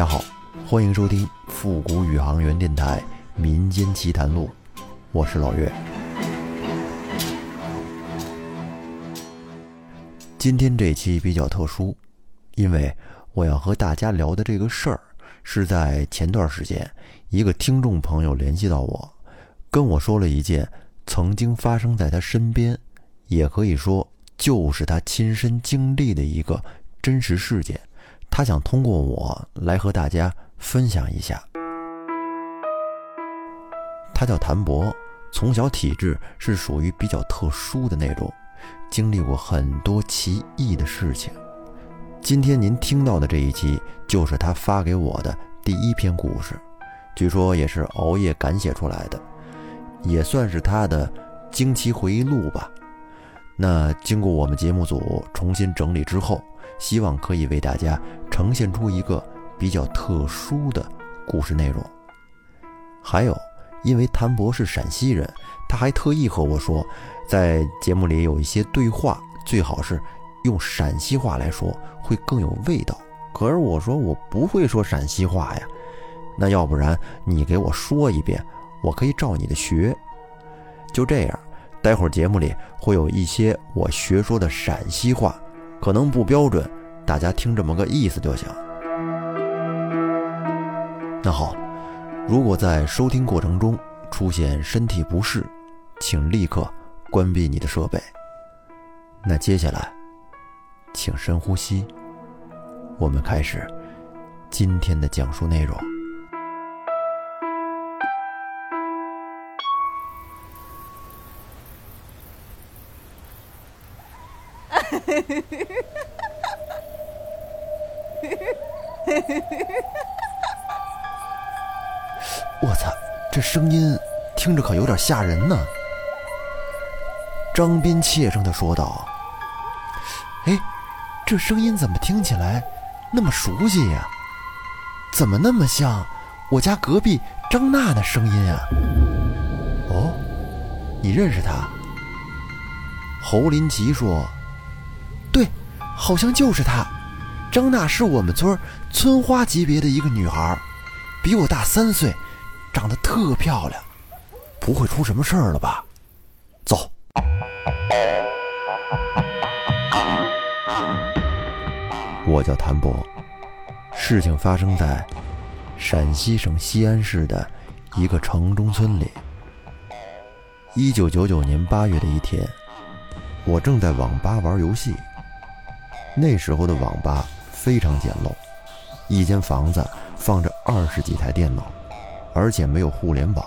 大家好，欢迎收听复古宇航员电台《民间奇谈录》，我是老岳。今天这期比较特殊，因为我要和大家聊的这个事儿，是在前段时间一个听众朋友联系到我，跟我说了一件曾经发生在他身边，也可以说就是他亲身经历的一个真实事件。他想通过我来和大家分享一下。他叫谭博，从小体质是属于比较特殊的那种，经历过很多奇异的事情。今天您听到的这一期就是他发给我的第一篇故事，据说也是熬夜赶写出来的，也算是他的惊奇回忆录吧。那经过我们节目组重新整理之后。希望可以为大家呈现出一个比较特殊的故事内容。还有，因为谭博是陕西人，他还特意和我说，在节目里有一些对话最好是用陕西话来说，会更有味道。可是我说我不会说陕西话呀，那要不然你给我说一遍，我可以照你的学。就这样，待会儿节目里会有一些我学说的陕西话。可能不标准，大家听这么个意思就行。那好，如果在收听过程中出现身体不适，请立刻关闭你的设备。那接下来，请深呼吸，我们开始今天的讲述内容。我操，这声音听着可有点吓人呢。张斌怯声的说道：“哎，这声音怎么听起来那么熟悉呀？怎么那么像我家隔壁张娜的声音啊？哦，你认识她？”侯林奇说。好像就是她。张娜是我们村村花级别的一个女孩，比我大三岁，长得特漂亮。不会出什么事儿了吧？走。我叫谭博，事情发生在陕西省西安市的一个城中村里。一九九九年八月的一天，我正在网吧玩游戏。那时候的网吧非常简陋，一间房子放着二十几台电脑，而且没有互联网，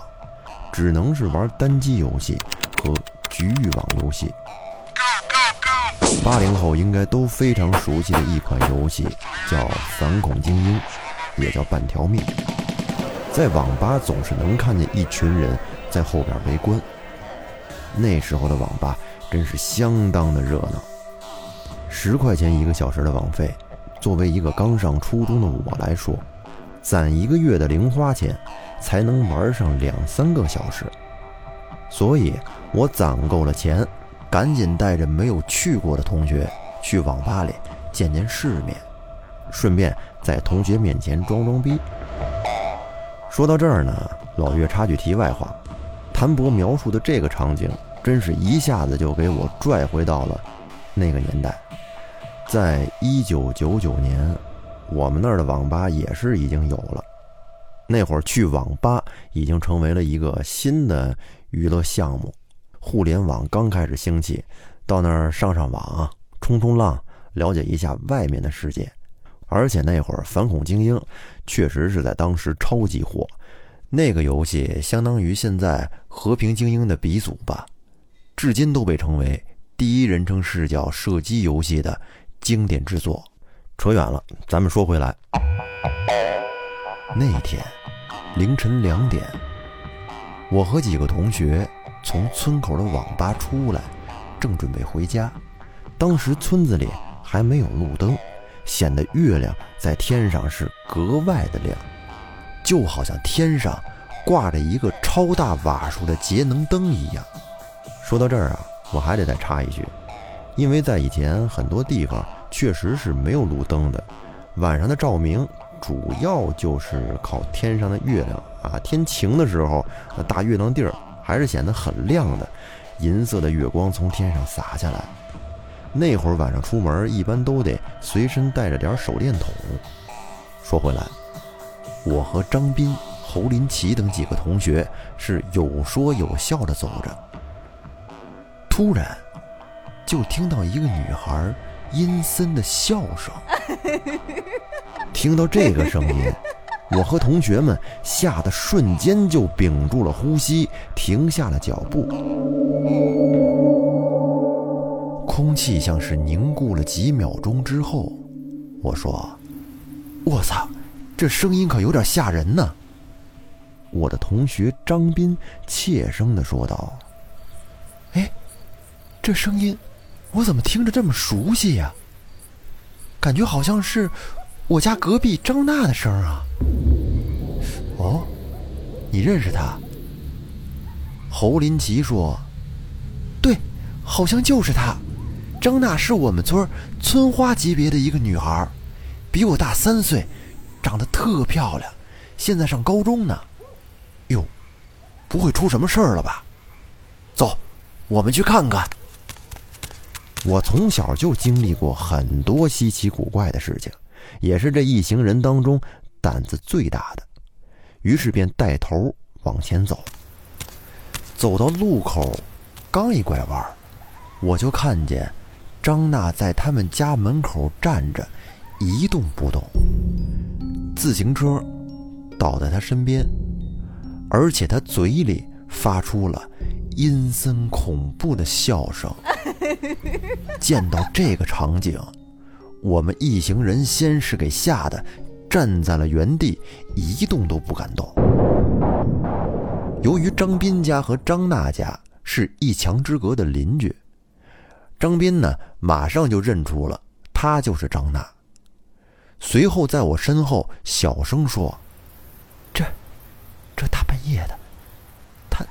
只能是玩单机游戏和局域网游戏。八零后应该都非常熟悉的一款游戏叫《反恐精英》，也叫《半条命》。在网吧总是能看见一群人在后边围观。那时候的网吧真是相当的热闹。十块钱一个小时的网费，作为一个刚上初中的我来说，攒一个月的零花钱才能玩上两三个小时。所以，我攒够了钱，赶紧带着没有去过的同学去网吧里见见世面，顺便在同学面前装装逼。说到这儿呢，老岳插句题外话：谭博描述的这个场景，真是一下子就给我拽回到了那个年代。在一九九九年，我们那儿的网吧也是已经有了。那会儿去网吧已经成为了一个新的娱乐项目，互联网刚开始兴起，到那儿上上网、冲冲浪，了解一下外面的世界。而且那会儿《反恐精英》确实是在当时超级火，那个游戏相当于现在《和平精英》的鼻祖吧，至今都被称为第一人称视角射击游戏的。经典之作，扯远了，咱们说回来。那天凌晨两点，我和几个同学从村口的网吧出来，正准备回家。当时村子里还没有路灯，显得月亮在天上是格外的亮，就好像天上挂着一个超大瓦数的节能灯一样。说到这儿啊，我还得再插一句。因为在以前很多地方确实是没有路灯的，晚上的照明主要就是靠天上的月亮啊。天晴的时候，那大月亮地儿还是显得很亮的，银色的月光从天上洒下来。那会儿晚上出门，一般都得随身带着点手电筒。说回来，我和张斌、侯林奇等几个同学是有说有笑的走着，突然就听到一个女孩阴森的笑声。听到这个声音，我和同学们吓得瞬间就屏住了呼吸，停下了脚步。空气像是凝固了几秒钟之后，我说：“我操，这声音可有点吓人呢。”我的同学张斌怯声的说道：“哎，这声音，我怎么听着这么熟悉呀？感觉好像是我家隔壁张娜的声啊。”哦，你认识他？侯林奇说：“对，好像就是他。张娜是我们村村花级别的一个女孩，比我大三岁，长得特漂亮，现在上高中呢。哟，不会出什么事儿了吧？走，我们去看看。我从小就经历过很多稀奇古怪的事情，也是这一行人当中胆子最大的，于是便带头往前走。走到路口，刚一拐弯，我就看见张娜在他们家门口站着，一动不动。自行车倒在他身边。而且他嘴里发出了阴森恐怖的笑声。见到这个场景，我们一行人先是给吓得站在了原地，一动都不敢动。由于张斌家和张娜家是一墙之隔的邻居，张斌呢马上就认出了她就是张娜，随后在我身后小声说。这这大半夜的，他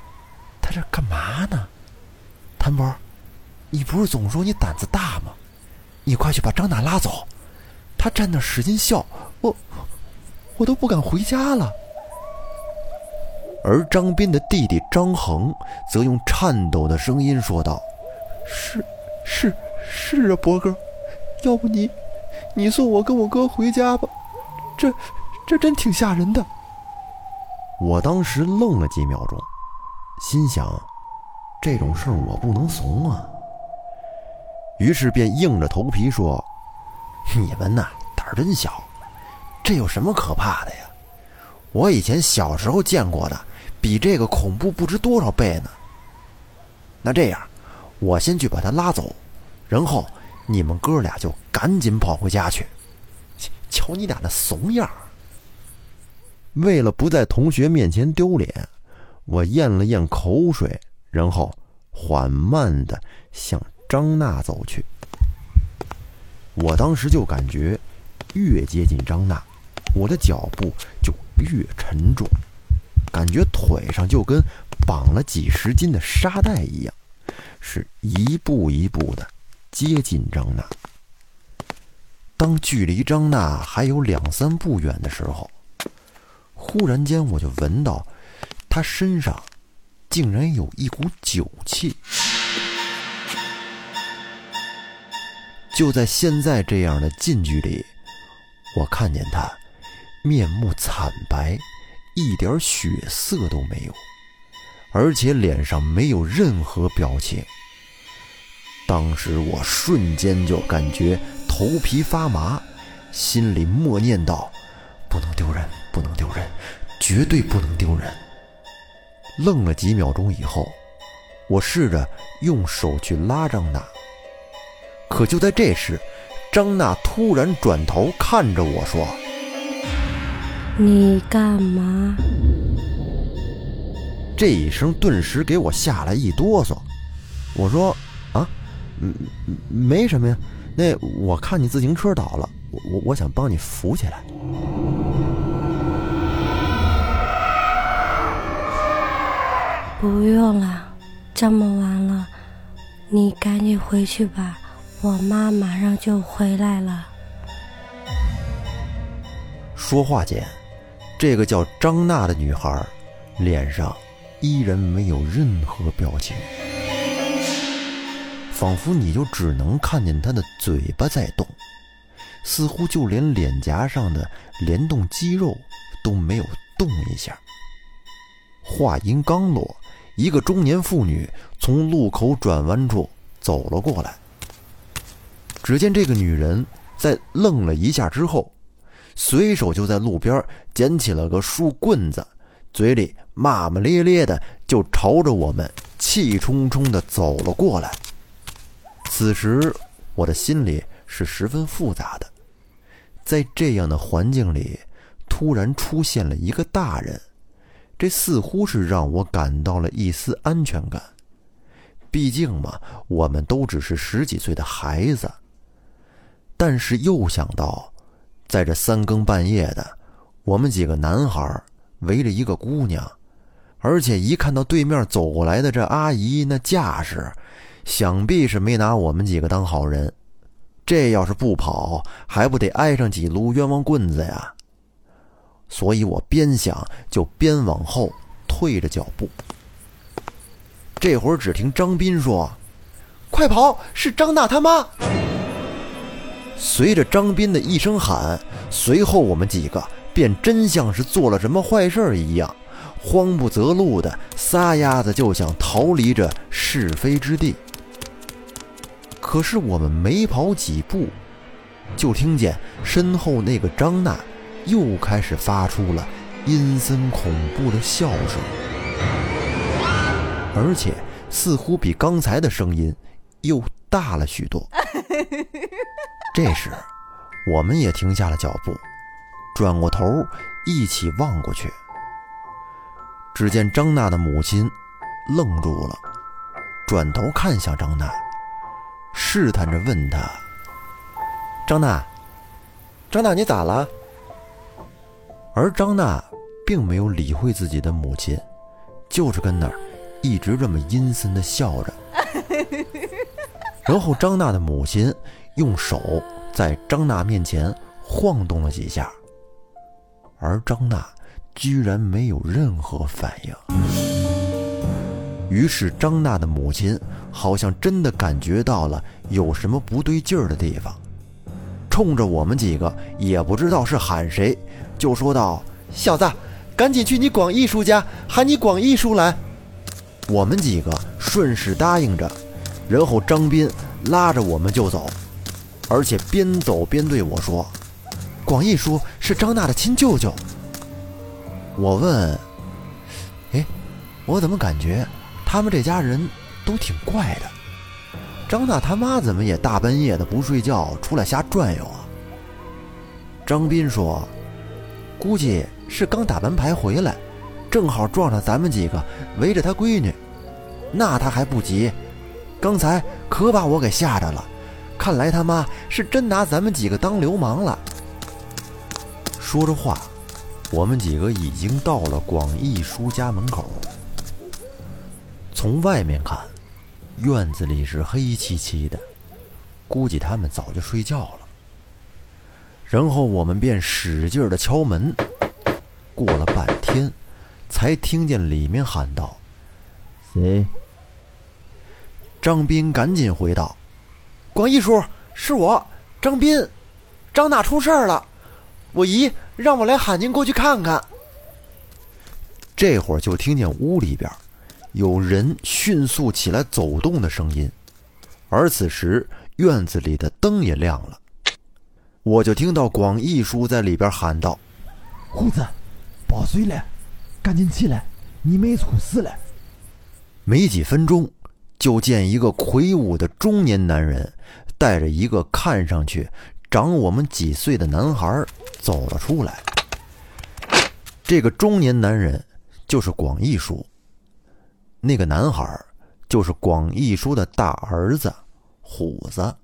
他这干嘛呢？谭博，你不是总说你胆子大吗？你快去把张娜拉走，他站那使劲笑，我我都不敢回家了。而张斌的弟弟张恒则用颤抖的声音说道：“是是是啊，博哥，要不你你送我跟我哥回家吧，这这真挺吓人的。”我当时愣了几秒钟，心想：这种事儿我不能怂啊。于是便硬着头皮说：“你们呐，胆儿真小，这有什么可怕的呀？我以前小时候见过的，比这个恐怖不知多少倍呢。那这样，我先去把他拉走，然后你们哥俩就赶紧跑回家去。瞧你俩那怂样！”为了不在同学面前丢脸，我咽了咽口水，然后缓慢地向张娜走去。我当时就感觉，越接近张娜，我的脚步就越沉重，感觉腿上就跟绑了几十斤的沙袋一样，是一步一步的接近张娜。当距离张娜还有两三步远的时候，忽然间，我就闻到她身上竟然有一股酒气。就在现在这样的近距离，我看见他面目惨白，一点血色都没有，而且脸上没有任何表情。当时我瞬间就感觉头皮发麻，心里默念道：“不能丢人。”不能丢人，绝对不能丢人。愣了几秒钟以后，我试着用手去拉张娜，可就在这时，张娜突然转头看着我说：“你干嘛？”这一声顿时给我吓了一哆嗦。我说：“啊，嗯，没什么呀。那我看你自行车倒了，我我我想帮你扶起来。”不用了，这么晚了，你赶紧回去吧，我妈马上就回来了。说话间，这个叫张娜的女孩脸上依然没有任何表情，仿佛你就只能看见她的嘴巴在动，似乎就连脸颊上的联动肌肉都没有动一下。话音刚落，一个中年妇女从路口转弯处走了过来。只见这个女人在愣了一下之后，随手就在路边捡起了个树棍子，嘴里骂骂咧咧的就朝着我们气冲冲的走了过来。此时我的心里是十分复杂的，在这样的环境里，突然出现了一个大人，这似乎是让我感到了一丝安全感。毕竟嘛，我们都只是十几岁的孩子。但是又想到，在这三更半夜的，我们几个男孩围着一个姑娘，而且一看到对面走过来的这阿姨那架势，想必是没拿我们几个当好人。这要是不跑，还不得挨上几撸冤枉棍子呀？所以我边想就边往后退着脚步。这会儿只听张斌说：“快跑！是张娜他妈！”随着张斌的一声喊，随后我们几个便真像是做了什么坏事一样，慌不择路的撒丫子就想逃离这是非之地。可是我们没跑几步，就听见身后那个张娜又开始发出了阴森恐怖的笑声，而且似乎比刚才的声音又大了许多。这时，我们也停下了脚步，转过头一起望过去。只见张娜的母亲愣住了，转头看向张娜，试探着问她：“张娜，张娜，你咋了？”而张娜并没有理会自己的母亲，就是跟那儿一直这么阴森的笑着。然后张娜的母亲。用手在张娜面前晃动了几下，而张娜居然没有任何反应。于是张娜的母亲好像真的感觉到了有什么不对劲儿的地方，冲着我们几个也不知道是喊谁，就说道：“小子，赶紧去你广义叔家喊你广义叔来。”我们几个顺势答应着，然后张斌拉着我们就走。而且边走边对我说：“广义叔是张娜的亲舅舅。”我问：“哎，我怎么感觉他们这家人都挺怪的？张娜他妈怎么也大半夜的不睡觉出来瞎转悠啊？”张斌说：“估计是刚打完牌回来，正好撞上咱们几个围着他闺女，那他还不急，刚才可把我给吓着了。”看来他妈是真拿咱们几个当流氓了。说着话，我们几个已经到了广义叔家门口。从外面看，院子里是黑漆漆的，估计他们早就睡觉了。然后我们便使劲的敲门，过了半天，才听见里面喊道：“谁？”张斌赶紧回道。广义叔，是我，张斌，张娜出事儿了，我姨让我来喊您过去看看。这会儿就听见屋里边有人迅速起来走动的声音，而此时院子里的灯也亮了，我就听到广义叔在里边喊道：“虎子，报水了，赶紧起来，你妹出事了。”没几分钟。就见一个魁梧的中年男人，带着一个看上去长我们几岁的男孩走了出来。这个中年男人就是广义叔，那个男孩就是广义叔的大儿子虎子。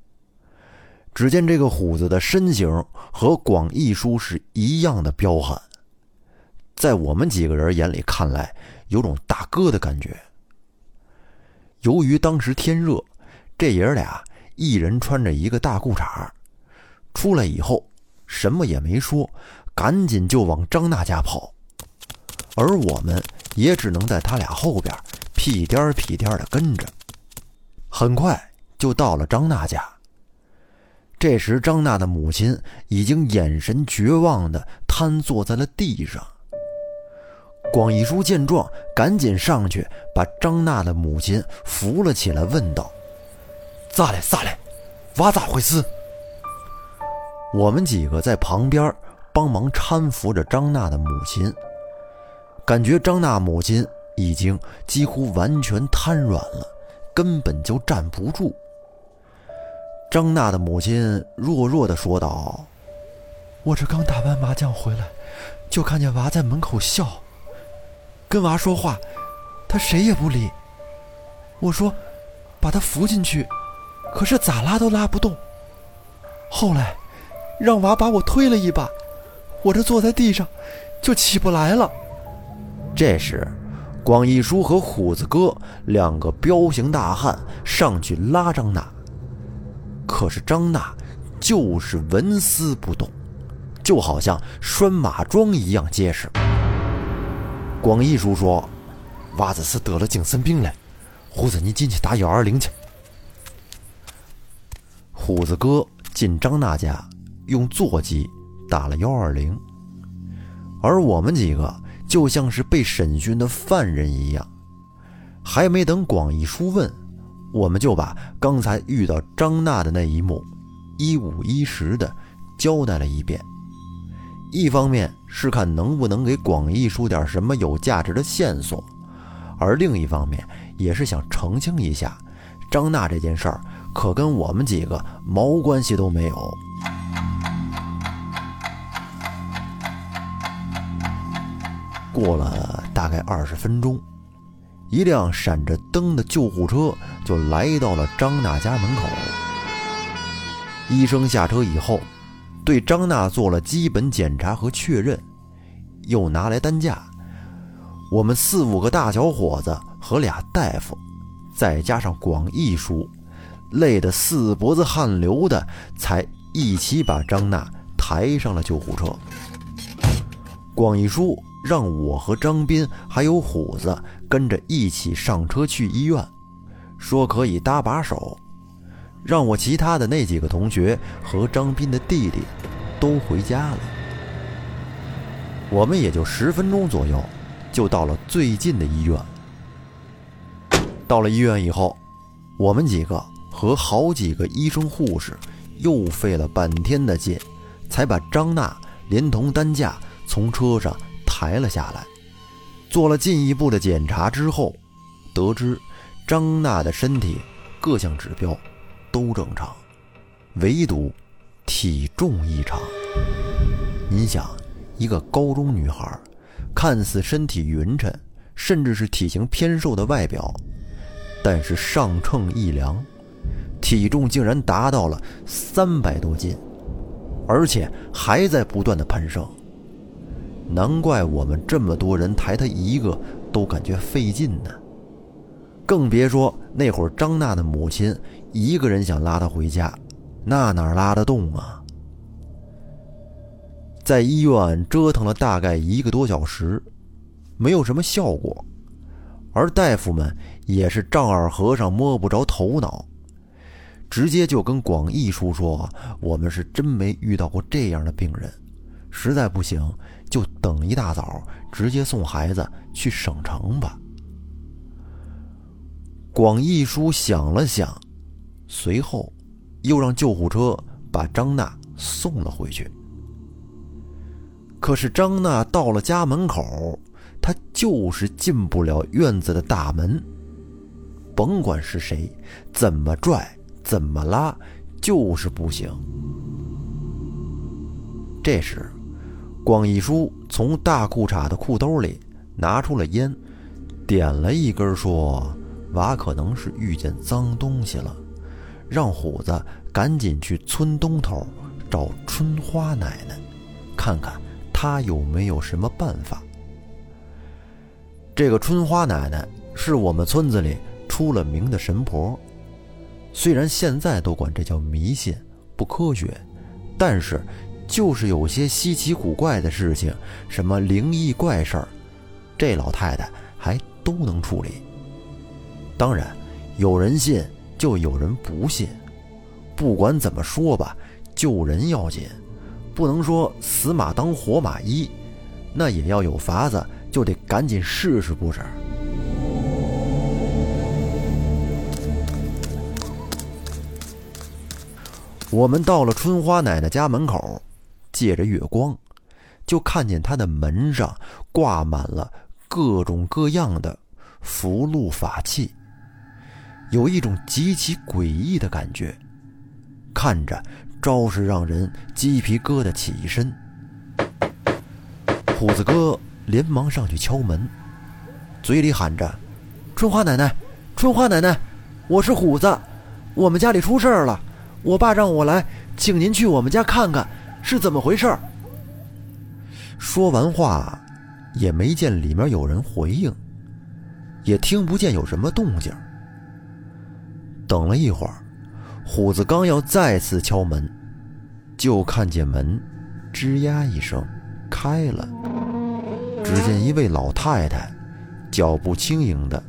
只见这个虎子的身形和广义叔是一样的彪悍，在我们几个人眼里看来，有种大哥的感觉。由于当时天热，这爷俩一人穿着一个大裤衩出来以后什么也没说，赶紧就往张娜家跑，而我们也只能在他俩后边屁颠屁颠的跟着。很快就到了张娜家。这时，张娜的母亲已经眼神绝望的瘫坐在了地上。广义叔见状，赶紧上去把张娜的母亲扶了起来，问道：“咋了？咋了？娃咋回事？”我们几个在旁边帮忙搀扶着张娜的母亲，感觉张娜母亲已经几乎完全瘫软了，根本就站不住。张娜的母亲弱弱的说道：“我这刚打完麻将回来，就看见娃在门口笑，跟娃说话，他谁也不理。我说，把他扶进去，可是咋拉都拉不动。后来，让娃把我推了一把，我这坐在地上，就起不来了。”这时，广义叔和虎子哥两个彪形大汉上去拉张娜。可是张娜就是纹丝不动，就好像拴马桩一样结实。广义叔说：“娃子是得了精神病了，虎子你进去打幺二零去。”虎子哥进张娜家，用座机打了幺二零，而我们几个就像是被审讯的犯人一样，还没等广义叔问。我们就把刚才遇到张娜的那一幕，一五一十的交代了一遍。一方面是看能不能给广义叔点什么有价值的线索，而另一方面也是想澄清一下，张娜这件事儿可跟我们几个毛关系都没有。过了大概二十分钟。一辆闪着灯的救护车就来到了张娜家门口。医生下车以后，对张娜做了基本检查和确认，又拿来担架。我们四五个大小伙子和俩大夫，再加上广义叔，累得四脖子汗流的，才一起把张娜抬上了救护车。广义叔。让我和张斌还有虎子跟着一起上车去医院，说可以搭把手，让我其他的那几个同学和张斌的弟弟都回家了。我们也就十分钟左右就到了最近的医院。到了医院以后，我们几个和好几个医生护士又费了半天的劲，才把张娜连同担架从车上。抬了下来，做了进一步的检查之后，得知张娜的身体各项指标都正常，唯独体重异常。您想，一个高中女孩，看似身体匀称，甚至是体型偏瘦的外表，但是上秤一量，体重竟然达到了三百多斤，而且还在不断的攀升。难怪我们这么多人抬她一个都感觉费劲呢，更别说那会儿张娜的母亲一个人想拉她回家，那哪拉得动啊？在医院折腾了大概一个多小时，没有什么效果，而大夫们也是丈二和尚摸不着头脑，直接就跟广义叔说：“我们是真没遇到过这样的病人，实在不行。”就等一大早，直接送孩子去省城吧。广义叔想了想，随后又让救护车把张娜送了回去。可是张娜到了家门口，她就是进不了院子的大门。甭管是谁，怎么拽，怎么拉，就是不行。这时。广义叔从大裤衩的裤兜里拿出了烟，点了一根，说：“娃可能是遇见脏东西了，让虎子赶紧去村东头找春花奶奶，看看他有没有什么办法。”这个春花奶奶是我们村子里出了名的神婆，虽然现在都管这叫迷信、不科学，但是。就是有些稀奇古怪的事情，什么灵异怪事儿，这老太太还都能处理。当然，有人信就有人不信。不管怎么说吧，救人要紧，不能说死马当活马医，那也要有法子，就得赶紧试试，不是？我们到了春花奶奶家门口，借着月光，就看见她的门上挂满了各种各样的符箓法器，有一种极其诡异的感觉，看着招式让人鸡皮疙瘩起一身。虎子哥连忙上去敲门，嘴里喊着：“春花奶奶，春花奶奶，我是虎子，我们家里出事儿了。”我爸让我来，请您去我们家看看是怎么回事。说完话，也没见里面有人回应，也听不见有什么动静。等了一会儿，虎子刚要再次敲门，就看见门吱呀一声开了，只见一位老太太脚步轻盈的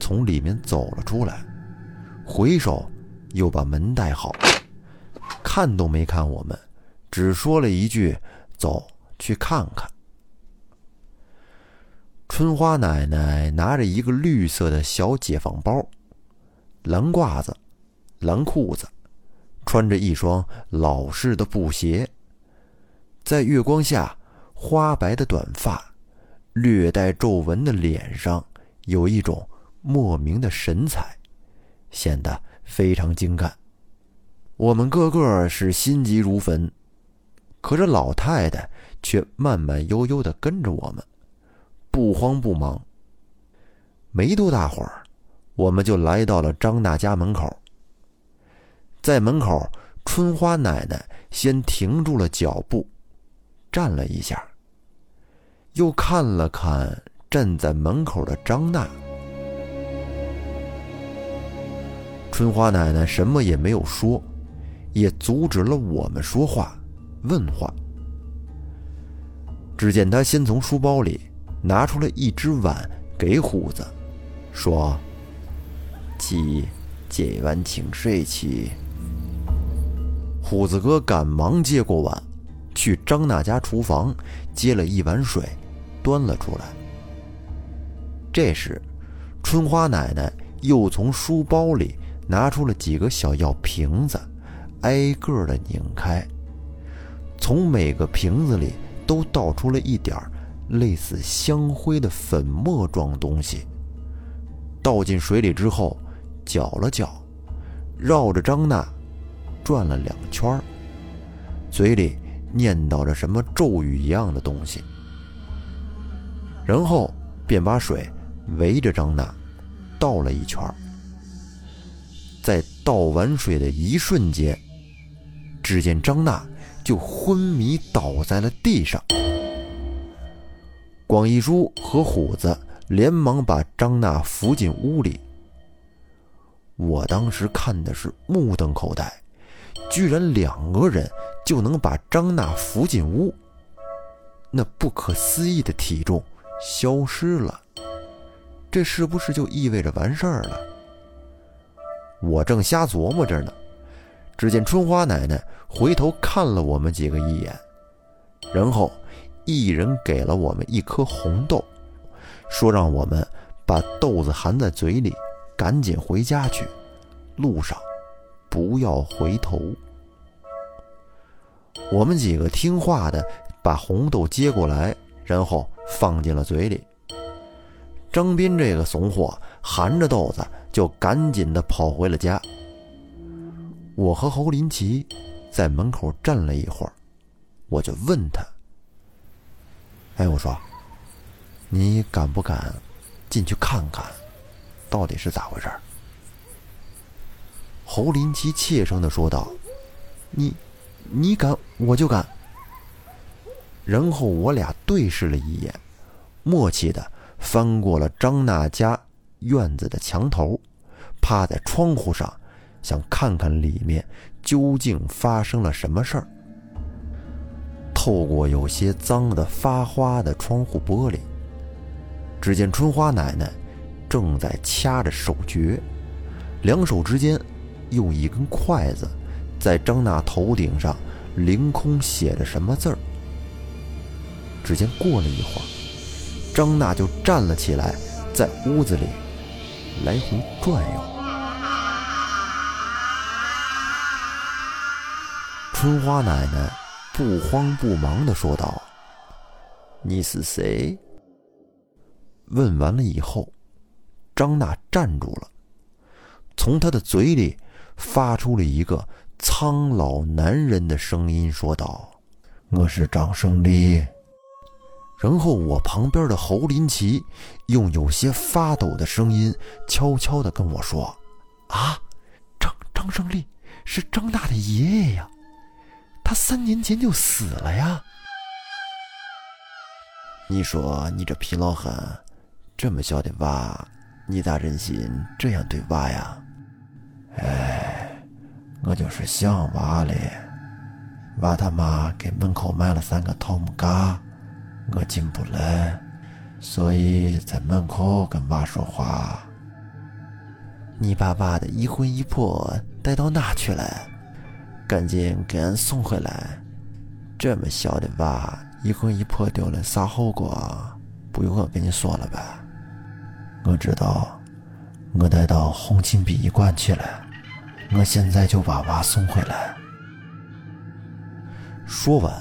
从里面走了出来，回手又把门带好。看都没看我们，只说了一句：“走去看看。”春花奶奶拿着一个绿色的小解放包，蓝褂子、蓝裤子，穿着一双老式的布鞋，在月光下，花白的短发，略带皱纹的脸上，有一种莫名的神采，显得非常精干。我们个个是心急如焚，可这老太太却慢慢悠悠的跟着我们，不慌不忙。没多大会儿，我们就来到了张娜家门口。在门口，春花奶奶先停住了脚步，站了一下，又看了看站在门口的张娜。春花奶奶什么也没有说。也阻止了我们说话、问话。只见她先从书包里拿出了一只碗给虎子，说：“鸡解完请睡起。”虎子哥赶忙接过碗，去张娜家厨房接了一碗水，端了出来。这时，春花奶奶又从书包里拿出了几个小药瓶子。挨个的拧开，从每个瓶子里都倒出了一点类似香灰的粉末状东西。倒进水里之后，搅了搅，绕着张娜转了两圈，嘴里念叨着什么咒语一样的东西，然后便把水围着张娜倒了一圈。在倒完水的一瞬间。只见张娜就昏迷倒在了地上，广义叔和虎子连忙把张娜扶进屋里。我当时看的是目瞪口呆，居然两个人就能把张娜扶进屋，那不可思议的体重消失了，这是不是就意味着完事儿了？我正瞎琢磨着呢。只见春花奶奶回头看了我们几个一眼，然后一人给了我们一颗红豆，说让我们把豆子含在嘴里，赶紧回家去，路上不要回头。我们几个听话的把红豆接过来，然后放进了嘴里。张斌这个怂货含着豆子就赶紧的跑回了家。我和侯林奇在门口站了一会儿，我就问他：“哎，我说，你敢不敢进去看看，到底是咋回事？”侯林奇怯声的说道：“你，你敢，我就敢。”然后我俩对视了一眼，默契的翻过了张娜家院子的墙头，趴在窗户上。想看看里面究竟发生了什么事儿。透过有些脏的发花的窗户玻璃，只见春花奶奶正在掐着手诀，两手之间用一根筷子在张娜头顶上凌空写着什么字儿。只见过了一会儿，张娜就站了起来，在屋子里来回转悠。春花奶奶不慌不忙地说道：“你是谁？”问完了以后，张娜站住了，从她的嘴里发出了一个苍老男人的声音，说道：“我是张胜利。”然后我旁边的侯林奇用有些发抖的声音悄悄地跟我说：“啊，张张胜利是张大的爷爷呀。”他三年前就死了呀！你说你这皮老汉，这么小的娃，你咋忍心这样对娃呀？哎，我就是想娃嘞。娃他妈给门口买了三个桃木杆，我进不来，所以在门口跟娃说话。你把娃的一魂一魄带到哪去了？赶紧给俺送回来！这么小的娃，一魂一魄丢了，啥后果？不用我跟你说了吧？我知道，我带到红琴殡仪馆去了。我现在就把娃送回来。说完，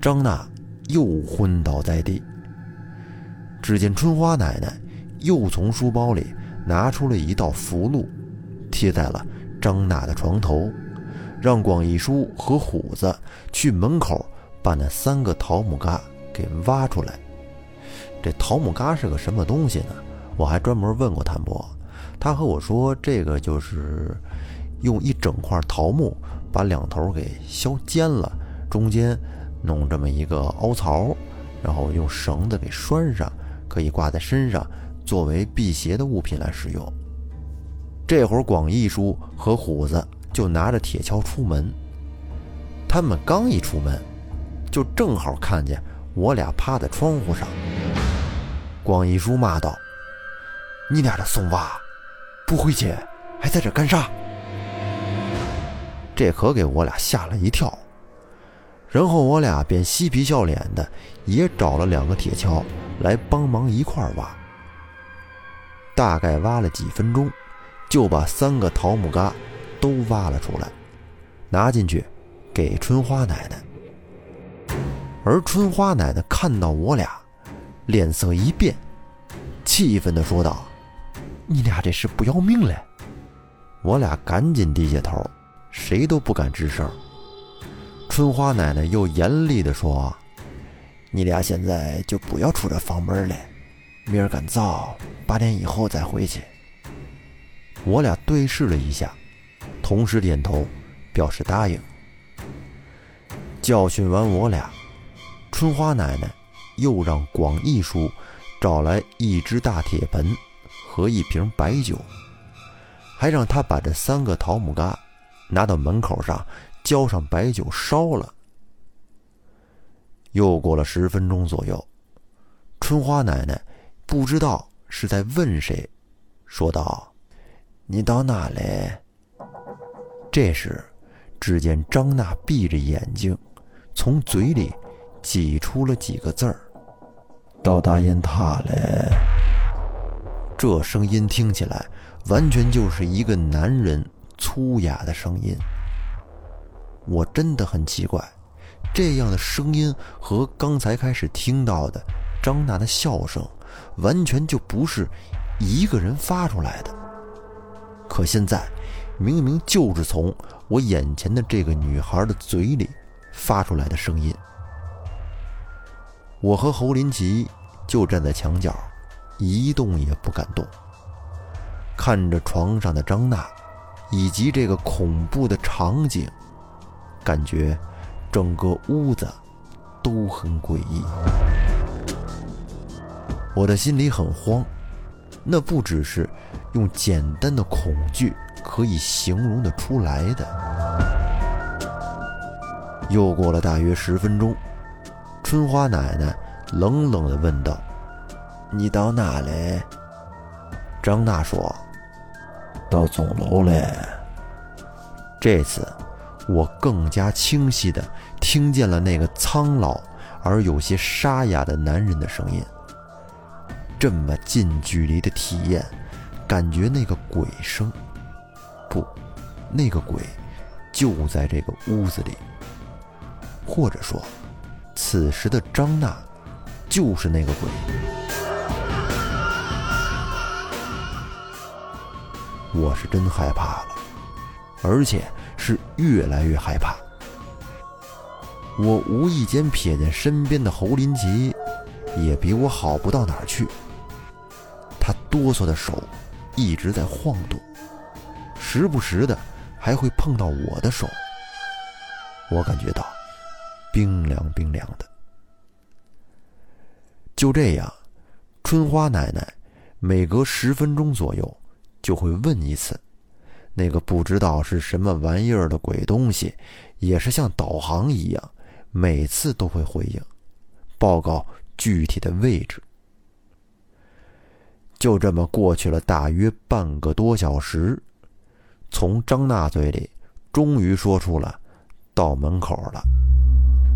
张娜又昏倒在地。只见春花奶奶又从书包里拿出了一道符箓，贴在了张娜的床头。让广义叔和虎子去门口把那三个桃木嘎给挖出来。这桃木嘎是个什么东西呢？我还专门问过谭博，他和我说，这个就是用一整块桃木把两头给削尖了，中间弄这么一个凹槽，然后用绳子给拴上，可以挂在身上，作为辟邪的物品来使用。这会儿广义叔和虎子。就拿着铁锹出门，他们刚一出门，就正好看见我俩趴在窗户上。广义叔骂道：“你俩这怂娃，不回去还在这干啥？”这可给我俩吓了一跳。然后我俩便嬉皮笑脸的，也找了两个铁锹来帮忙一块挖。大概挖了几分钟，就把三个桃木疙。都挖了出来，拿进去给春花奶奶。而春花奶奶看到我俩，脸色一变，气愤地说道：“你俩这是不要命了！”我俩赶紧低下头，谁都不敢吱声。春花奶奶又严厉地说：“你俩现在就不要出这房门了，明儿赶早八点以后再回去。”我俩对视了一下。同时点头，表示答应。教训完我俩，春花奶奶又让广义叔找来一只大铁盆和一瓶白酒，还让他把这三个桃木嘎拿到门口上浇上白酒烧了。又过了十分钟左右，春花奶奶不知道是在问谁，说道：“你到哪来？”这时，只见张娜闭着眼睛，从嘴里挤出了几个字儿：“到大雁塔了。”这声音听起来完全就是一个男人粗哑的声音。我真的很奇怪，这样的声音和刚才开始听到的张娜的笑声，完全就不是一个人发出来的。可现在。明明就是从我眼前的这个女孩的嘴里发出来的声音。我和侯林奇就站在墙角，一动也不敢动，看着床上的张娜，以及这个恐怖的场景，感觉整个屋子都很诡异。我的心里很慌，那不只是用简单的恐惧。可以形容的出来的。又过了大约十分钟，春花奶奶冷冷地问道：“你到哪嘞？”张娜说：“到钟楼嘞。”这次，我更加清晰地听见了那个苍老而有些沙哑的男人的声音。这么近距离的体验，感觉那个鬼声，不，那个鬼就在这个屋子里。或者说，此时的张娜就是那个鬼。我是真害怕了，而且是越来越害怕。我无意间瞥见身边的侯林奇，也比我好不到哪儿去。他哆嗦的手一直在晃动，时不时的还会碰到我的手。我感觉到。冰凉冰凉的。就这样，春花奶奶每隔十分钟左右就会问一次，那个不知道是什么玩意儿的鬼东西，也是像导航一样，每次都会回应，报告具体的位置。就这么过去了大约半个多小时，从张娜嘴里终于说出了“到门口了”。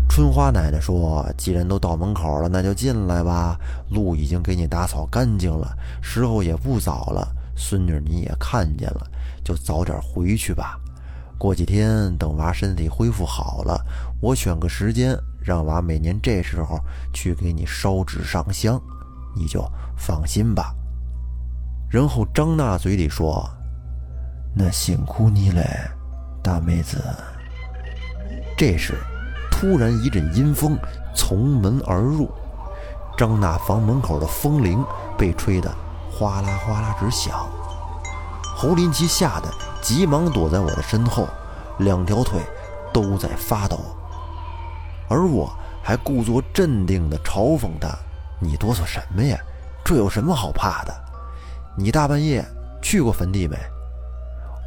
春花奶奶说：“既然都到门口了，那就进来吧。路已经给你打扫干净了，时候也不早了。孙女你也看见了，就早点回去吧。过几天等娃身体恢复好了，我选个时间，让娃每年这时候去给你烧纸上香，你就放心吧。”然后张娜嘴里说：“那辛苦你了，大妹子。”这时。突然一阵阴风从门而入，张娜房门口的风铃被吹得哗啦哗啦直响。侯林奇吓得急忙躲在我的身后，两条腿都在发抖。而我还故作镇定地嘲讽他：“你哆嗦什么呀？这有什么好怕的？你大半夜去过坟地没？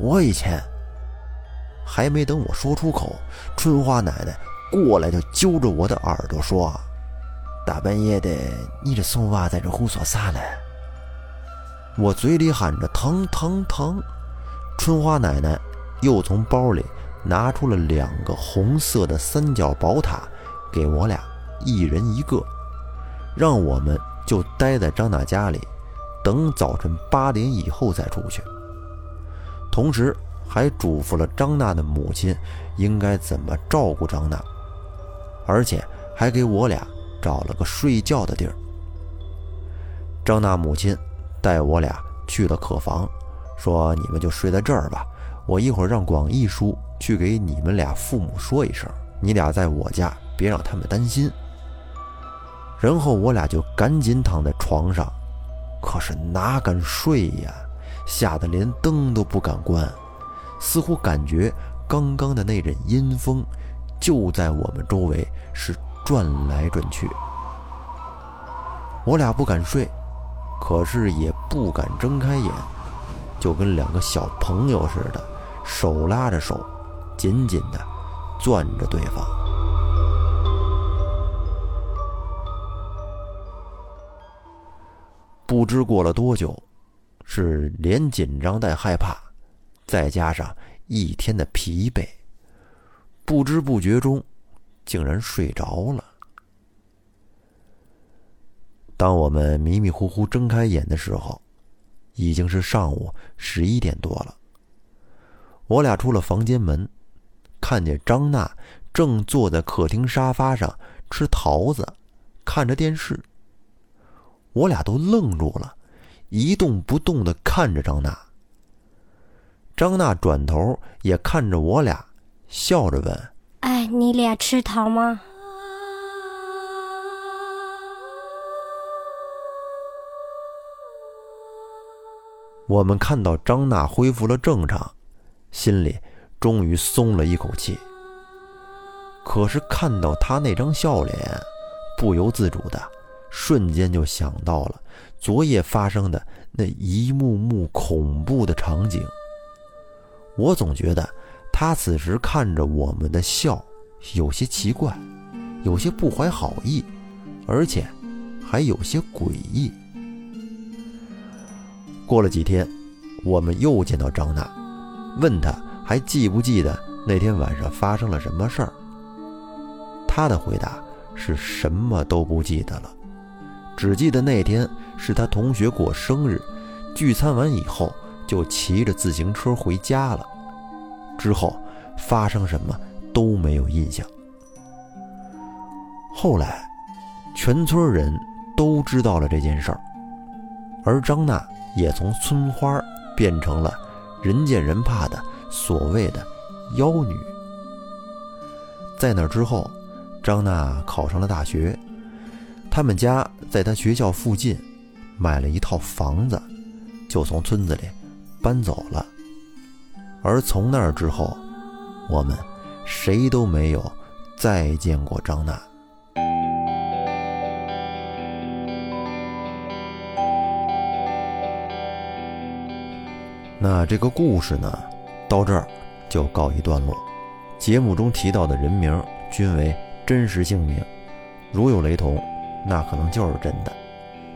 我以前……”还没等我说出口，春花奶奶。过来就揪着我的耳朵说：“大半夜的，你这怂娃在这胡说啥呢？”我嘴里喊着“疼疼疼”，春花奶奶又从包里拿出了两个红色的三角宝塔，给我俩一人一个，让我们就待在张娜家里，等早晨八点以后再出去。同时还嘱咐了张娜的母亲应该怎么照顾张娜。而且还给我俩找了个睡觉的地儿。张娜母亲带我俩去了客房，说：“你们就睡在这儿吧，我一会儿让广义叔去给你们俩父母说一声，你俩在我家，别让他们担心。”然后我俩就赶紧躺在床上，可是哪敢睡呀，吓得连灯都不敢关，似乎感觉刚刚的那阵阴风。就在我们周围是转来转去，我俩不敢睡，可是也不敢睁开眼，就跟两个小朋友似的，手拉着手，紧紧的攥着对方。不知过了多久，是连紧张带害怕，再加上一天的疲惫。不知不觉中，竟然睡着了。当我们迷迷糊糊睁开眼的时候，已经是上午十一点多了。我俩出了房间门，看见张娜正坐在客厅沙发上吃桃子，看着电视。我俩都愣住了，一动不动的看着张娜。张娜转头也看着我俩。笑着问：“哎，你俩吃桃吗？”我们看到张娜恢复了正常，心里终于松了一口气。可是看到她那张笑脸，不由自主的瞬间就想到了昨夜发生的那一幕幕恐怖的场景。我总觉得。他此时看着我们的笑，有些奇怪，有些不怀好意，而且还有些诡异。过了几天，我们又见到张娜，问她还记不记得那天晚上发生了什么事儿。她的回答是什么都不记得了，只记得那天是他同学过生日，聚餐完以后就骑着自行车回家了，之后发生什么都没有印象。后来，全村人都知道了这件事儿，而张娜也从村花变成了人见人怕的所谓的妖女。在那之后，张娜考上了大学，他们家在她学校附近买了一套房子，就从村子里搬走了。而从那之后，我们谁都没有再见过张娜。那这个故事呢，到这儿就告一段落。节目中提到的人名均为真实姓名，如有雷同，那可能就是真的。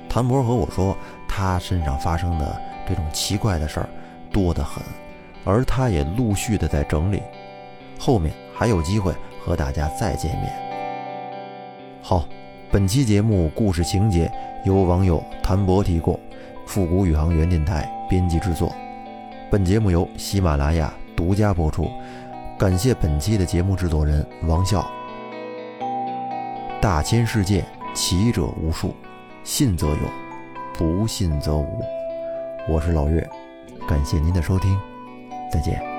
谭博和我说，他身上发生的这种奇怪的事儿多得很，而他也陆续的在整理，后面还有机会和大家再见面。好，本期节目故事情节由网友谭博提供，复古宇航员电台编辑制作。本节目由喜马拉雅独家播出，感谢本期的节目制作人王笑。大千世界奇者无数，信则有，不信则无。我是老岳，感谢您的收听，再见。